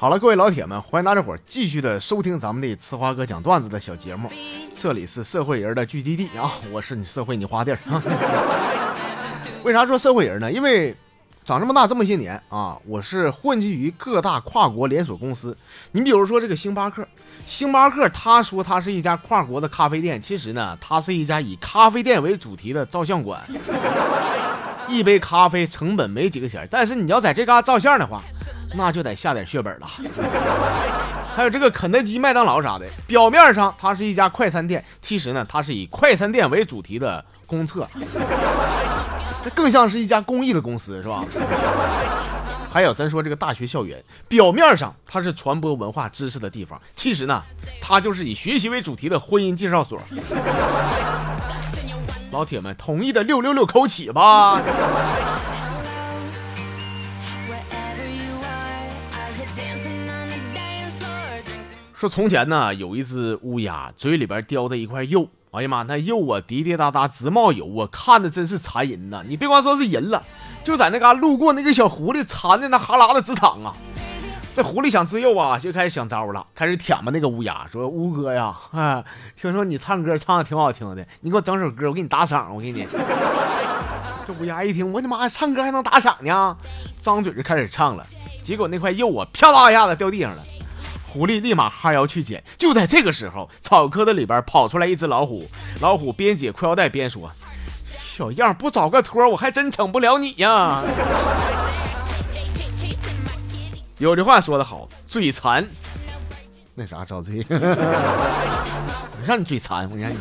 好了，各位老铁们，欢迎大家伙儿继续的收听咱们的呲花哥讲段子的小节目。这里是社会人的聚集地啊，我是你社会你花地儿。为啥说社会人呢？因为长这么大这么些年啊，我是混迹于各大跨国连锁公司。你比如说这个星巴克，星巴克他说他是一家跨国的咖啡店，其实呢，它是一家以咖啡店为主题的照相馆。一杯咖啡成本没几个钱，但是你要在这嘎照相的话。那就得下点血本了。还有这个肯德基、麦当劳啥的，表面上它是一家快餐店，其实呢，它是以快餐店为主题的公厕，这更像是一家公益的公司，是吧？还有咱说这个大学校园，表面上它是传播文化知识的地方，其实呢，它就是以学习为主题的婚姻介绍所。老铁们，同意的六六六扣起吧！说从前呢，有一只乌鸦，嘴里边叼着一块肉。哎呀妈，那肉啊滴滴答答直冒油啊，看的真是馋人呐！你别光说是人了，就在那嘎路过那个小狐狸，馋的那哈喇子直淌啊。这狐狸想吃肉啊，就开始想招了，开始舔吧那个乌鸦，说乌哥呀，哎，听说你唱歌唱的挺好听的，你给我整首歌，我给你打赏，我给你。这乌鸦一听，我的妈呀，唱歌还能打赏呢？张嘴就开始唱了，结果那块肉啊，啪嗒一下子掉地上了。狐狸立马哈腰去捡，就在这个时候，草棵子里边跑出来一只老虎。老虎边解裤腰带边说：“小样，不找个托，我还真整不了你呀。”有句话说得好，嘴馋，那啥遭罪，让你嘴馋，我让你。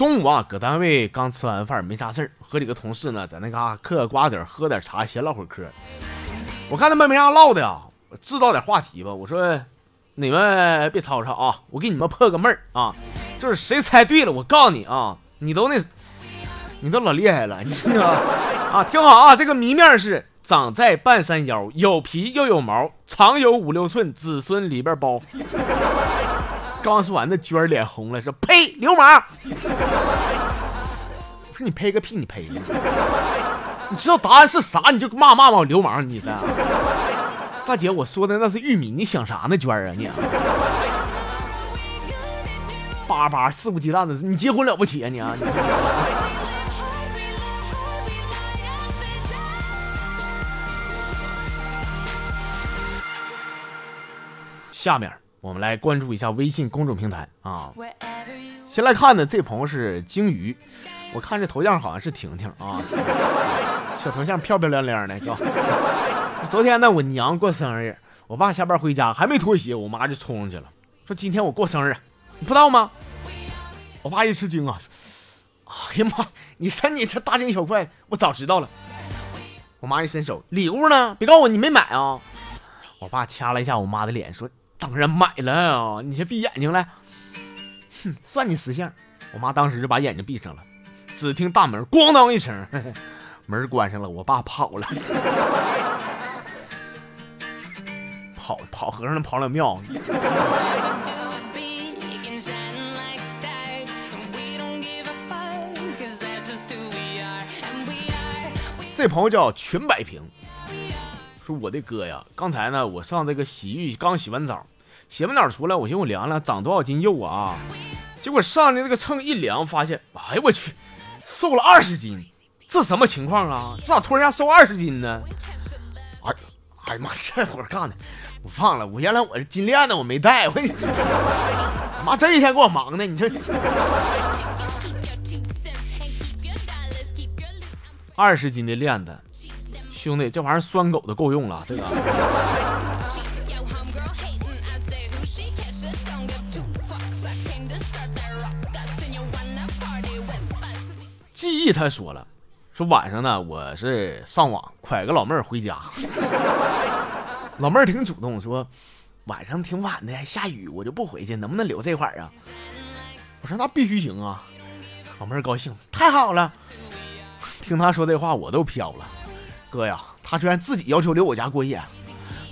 中午啊，搁单位刚吃完饭，没啥事儿，和几个同事呢，在那嘎嗑个瓜子，喝点茶，闲唠会儿嗑。我看他们没啥唠的呀，制造点话题吧。我说，你们别吵吵啊，我给你们破个闷儿啊，就是谁猜对了，我告诉你啊，你都那，你都老厉害了，你知道 啊？听好啊，这个谜面是长在半山腰，有皮又有毛，长有五六寸，子孙里边包。刚说完，那娟儿脸红了，说：“呸，流氓！”我说：“你呸个屁，你呸！你知道答案是啥，你就骂骂我流氓，你这。大姐，我说的那是玉米，你想啥呢，娟儿啊你？叭叭肆无忌惮的，你结婚了不起啊你？下面。我们来关注一下微信公众平台啊。先来看呢，这朋友是鲸鱼，我看这头像好像是婷婷啊，小头像漂漂亮亮的，叫。昨天呢，我娘过生日，我爸下班回家还没脱鞋，我妈就冲上去了，说今天我过生日，你不知道吗？我爸一吃惊啊，哎呀妈，你说你这大惊小怪，我早知道了。我妈一伸手，礼物呢？别告诉我你没买啊。我爸掐了一下我妈的脸，说。当然买了啊！你先闭眼睛来，哼，算你识相。我妈当时就把眼睛闭上了，只听大门咣当一声，门关上了。我爸跑了，跑跑和尚跑了庙。这朋友叫全百平。我的哥呀！刚才呢，我上这个洗浴刚洗完澡，洗完澡出来，我寻思我量量长多少斤肉啊？结果上的那个秤一量，发现，哎呀我去，瘦了二十斤！这什么情况啊？这咋突然间瘦二十斤呢？哎，哎呀妈，这活干的，我忘了，我原来我是金链子我没带，我你妈这一天给我忙的，你这 二十斤的链子。兄弟，这玩意儿拴狗都够用了。这个记忆他说了，说晚上呢，我是上网拐个老妹儿回家。老妹儿挺主动，说晚上挺晚的，还下雨，我就不回去，能不能留这块儿啊？我说那必须行啊。老妹儿高兴，太好了。听他说这话，我都飘了。哥呀，他居然自己要求留我家过夜，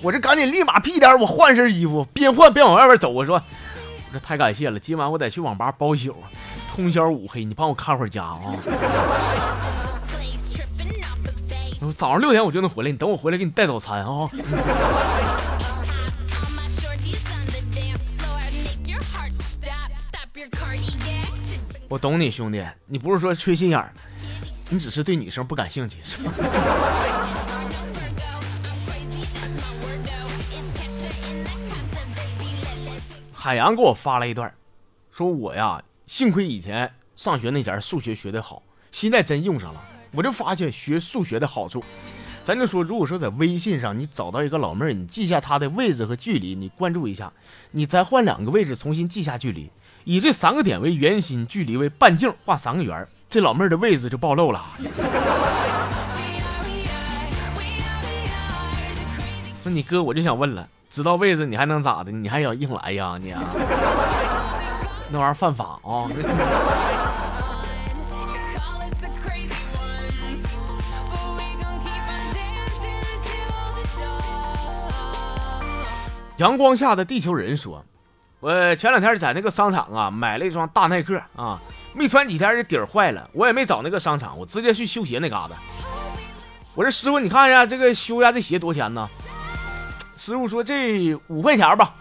我这赶紧立马屁颠，我换身衣服，边换边往外边走。我说，我说太感谢了，今晚我得去网吧包宿。通宵五黑，你帮我看会儿家啊。早上六点我就能回来，你等我回来给你带早餐啊。我懂你兄弟，你不是说缺心眼儿，你只是对女生不感兴趣，是吧？海洋给我发了一段，说我呀，幸亏以前上学那前数学学得好，现在真用上了，我就发现学数学的好处。咱就说，如果说在微信上你找到一个老妹儿，你记下她的位置和距离，你关注一下，你再换两个位置重新记下距离。以这三个点为圆心，距离为半径，画三个圆，这老妹儿的位置就暴露了。说你哥，我就想问了，知道位置你还能咋的？你还想硬来呀你？那玩意儿犯法啊！阳光下的地球人说。我前两天在那个商场啊买了一双大耐克啊，没穿几天这底儿坏了，我也没找那个商场，我直接去修鞋那嘎达。我说师傅，你看一下这个修一下这鞋多少钱呢？师傅说这五块钱吧。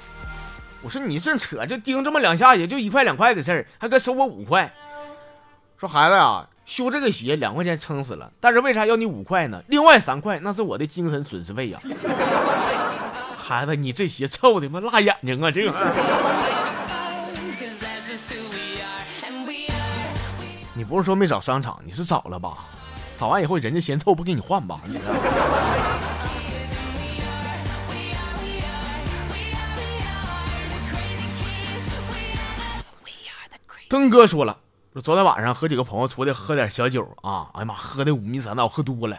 我说你这扯，就钉这么两下也就一块两块的事儿，还该收我五块？说孩子呀，修这个鞋两块钱撑死了，但是为啥要你五块呢？另外三块那是我的精神损失费呀。孩子，你这鞋臭的妈辣眼睛啊！这个，你不是说没找商场，你是找了吧？找完以后人家嫌臭，不给你换吧？登哥说了，说昨天晚上和几个朋友出去喝点小酒啊，哎呀妈，喝的五迷三道，喝多了。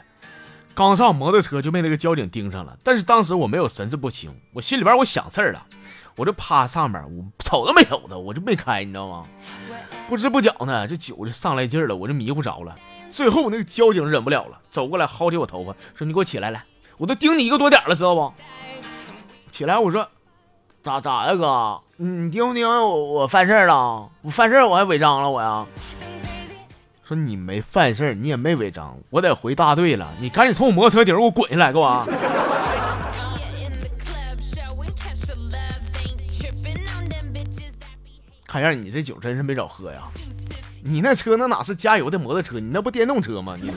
刚上摩托车就被那个交警盯上了，但是当时我没有神志不清，我心里边我想事儿了，我就趴上面，我瞅都没瞅他，我就没开，你知道吗？不知不觉呢，这酒就上来劲儿了，我就迷糊着了。最后那个交警忍不了了，走过来薅起我头发，说：“你给我起来来，我都盯你一个多点了，知道不？”起来，我说：“咋咋的，哥？你盯不盯我？我犯事了？我犯事我还违章了我呀？”说你没犯事你也没违章，我得回大队了。你赶紧从我摩托车顶给我滚下来，给我。看样你这酒真是没少喝呀。你那车那哪是加油的摩托车，你那不电动车吗？你。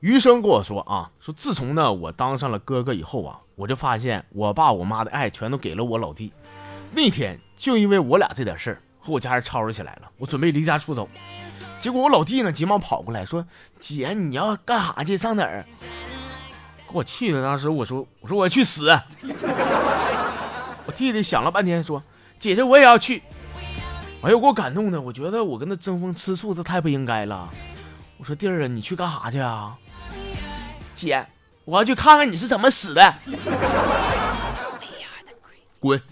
余生跟我说啊，说自从呢我当上了哥哥以后啊，我就发现我爸我妈的爱全都给了我老弟。那天就因为我俩这点事儿和我家人吵吵起来了，我准备离家出走，结果我老弟呢急忙跑过来说：“姐，你要干啥去？上哪儿？”给我气的，当时我说：“我说我要去死。”我弟弟想了半天说：“姐姐我也要去。”哎呦，给我感动的，我觉得我跟他争风吃醋，这太不应该了。我说弟儿啊，你去干啥去啊？姐，我要去看看你是怎么死的。滚！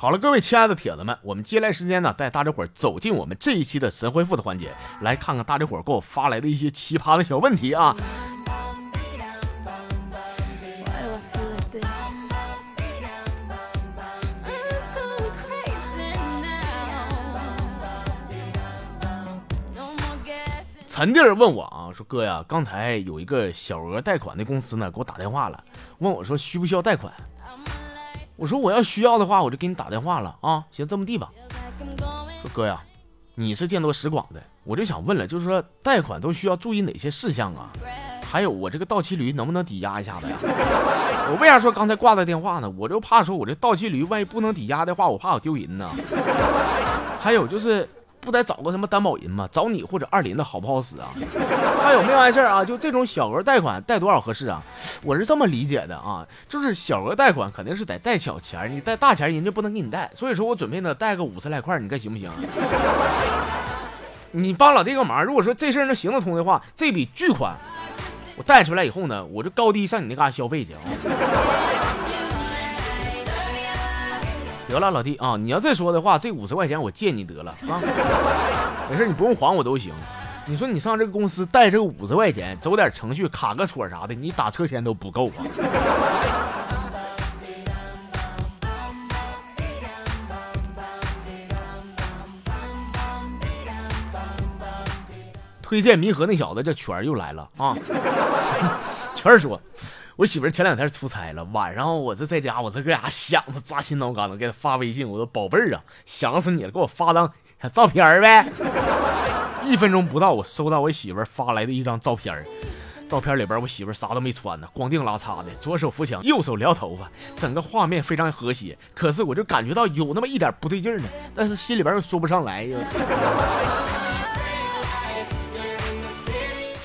好了，各位亲爱的铁子们，我们接下来时间呢，带大家伙走进我们这一期的神回复的环节，来看看大家伙给我发来的一些奇葩的小问题啊。陈弟儿问我啊，说哥呀，刚才有一个小额贷款的公司呢，给我打电话了，问我说需不需要贷款？我说我要需要的话，我就给你打电话了啊。行，这么地吧。说哥呀，你是见多识广的，我就想问了，就是说贷款都需要注意哪些事项啊？还有我这个到期驴能不能抵押一下子呀？我为啥说刚才挂的电话呢？我就怕说我这到期驴万一不能抵押的话，我怕我丢人呢。还有就是。不得找个什么担保人吗？找你或者二林的好不好使啊？还有没有完事儿啊？就这种小额贷款贷多少合适啊？我是这么理解的啊，就是小额贷款肯定是得贷小钱，你贷大钱人家不能给你贷，所以说我准备呢贷个五十来块，你看行不行？你帮老弟个忙，如果说这事儿能行得通的话，这笔巨款。我贷出来以后呢，我就高低上你那嘎消费去啊。得了，老弟啊，你要再说的话，这五十块钱我借你得了啊。没事，你不用还我都行。你说你上这个公司带这个五十块钱，走点程序卡个戳啥的，你打车钱都不够啊。推荐弥合那小子这圈又来了啊！圈说，我媳妇前两天出差了，晚上我这在家，我这搁家想他抓心挠肝的，给她发微信，我说宝贝儿啊，想死你了，给我发张照片呗。一分钟不到，我收到我媳妇发来的一张照片，照片里边我媳妇啥都没穿呢，光腚拉碴的，左手扶墙，右手撩头发，整个画面非常和谐。可是我就感觉到有那么一点不对劲呢，但是心里边又说不上来呀。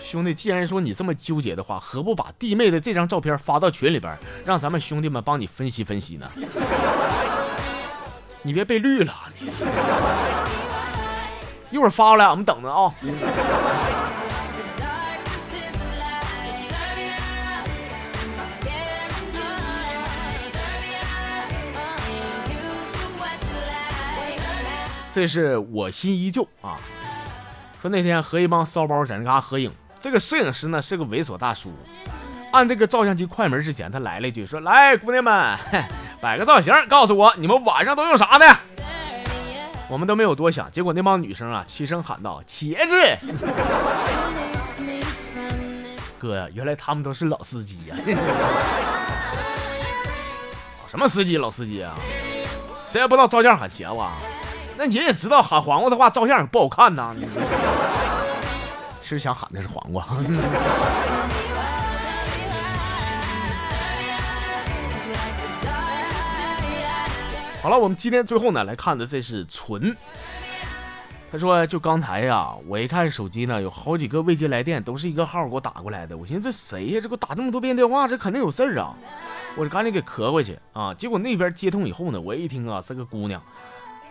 兄弟，既然说你这么纠结的话，何不把弟妹的这张照片发到群里边，让咱们兄弟们帮你分析分析呢？你别被绿了，一会儿发过来，我们等着啊。这是我心依旧啊。说那天和一帮骚包在那嘎合影。这个摄影师呢是个猥琐大叔，按这个照相机快门之前，他来了一句说：“来，姑娘们，摆个造型，告诉我你们晚上都用啥的。”我们都没有多想，结果那帮女生啊齐声喊道：“茄子！” 哥呀，原来他们都是老司机呀！什么司机？老司机啊？谁也不知道照相喊茄子？那你也知道喊黄瓜的话，照相也不好看呐。其实想喊的是黄瓜。好了，我们今天最后呢来看的这是纯。他说：“就刚才呀，我一看手机呢，有好几个未接来电，都是一个号给我打过来的。我寻思这谁呀？这给我打这么多遍电话，这肯定有事儿啊！我就赶紧给磕过去啊。结果那边接通以后呢，我一听啊是个姑娘。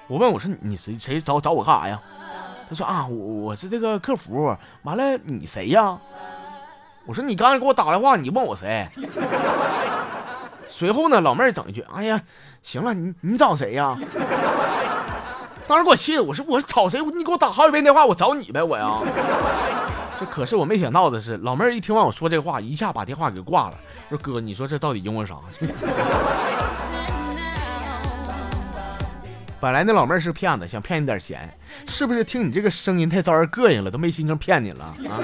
我问我说你谁谁找找我干啥呀？”他说啊，我我是这个客服，完了你谁呀？我说你刚才给我打电话，你问我谁？随后呢，老妹儿整一句，哎呀，行了，你你找谁呀？当时给我气的，我说我找谁？你给我打好几遍电话，我找你呗，我呀。这可是我没想到的是，老妹儿一听完我说这话，一下把电话给挂了。说哥，你说这到底因为啥？本来那老妹儿是骗子，想骗你点钱，是不是？听你这个声音太招人膈应了，都没心情骗你了啊！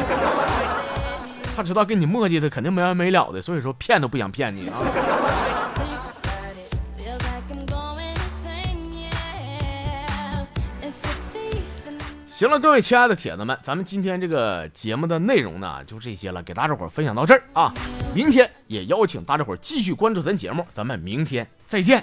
他知道跟你磨叽的肯定没完没了的，所以说骗都不想骗你啊！行了，各位亲爱的铁子们，咱们今天这个节目的内容呢，就这些了，给大家伙分享到这儿啊！明天也邀请大家伙继续关注咱节目，咱们明天再见。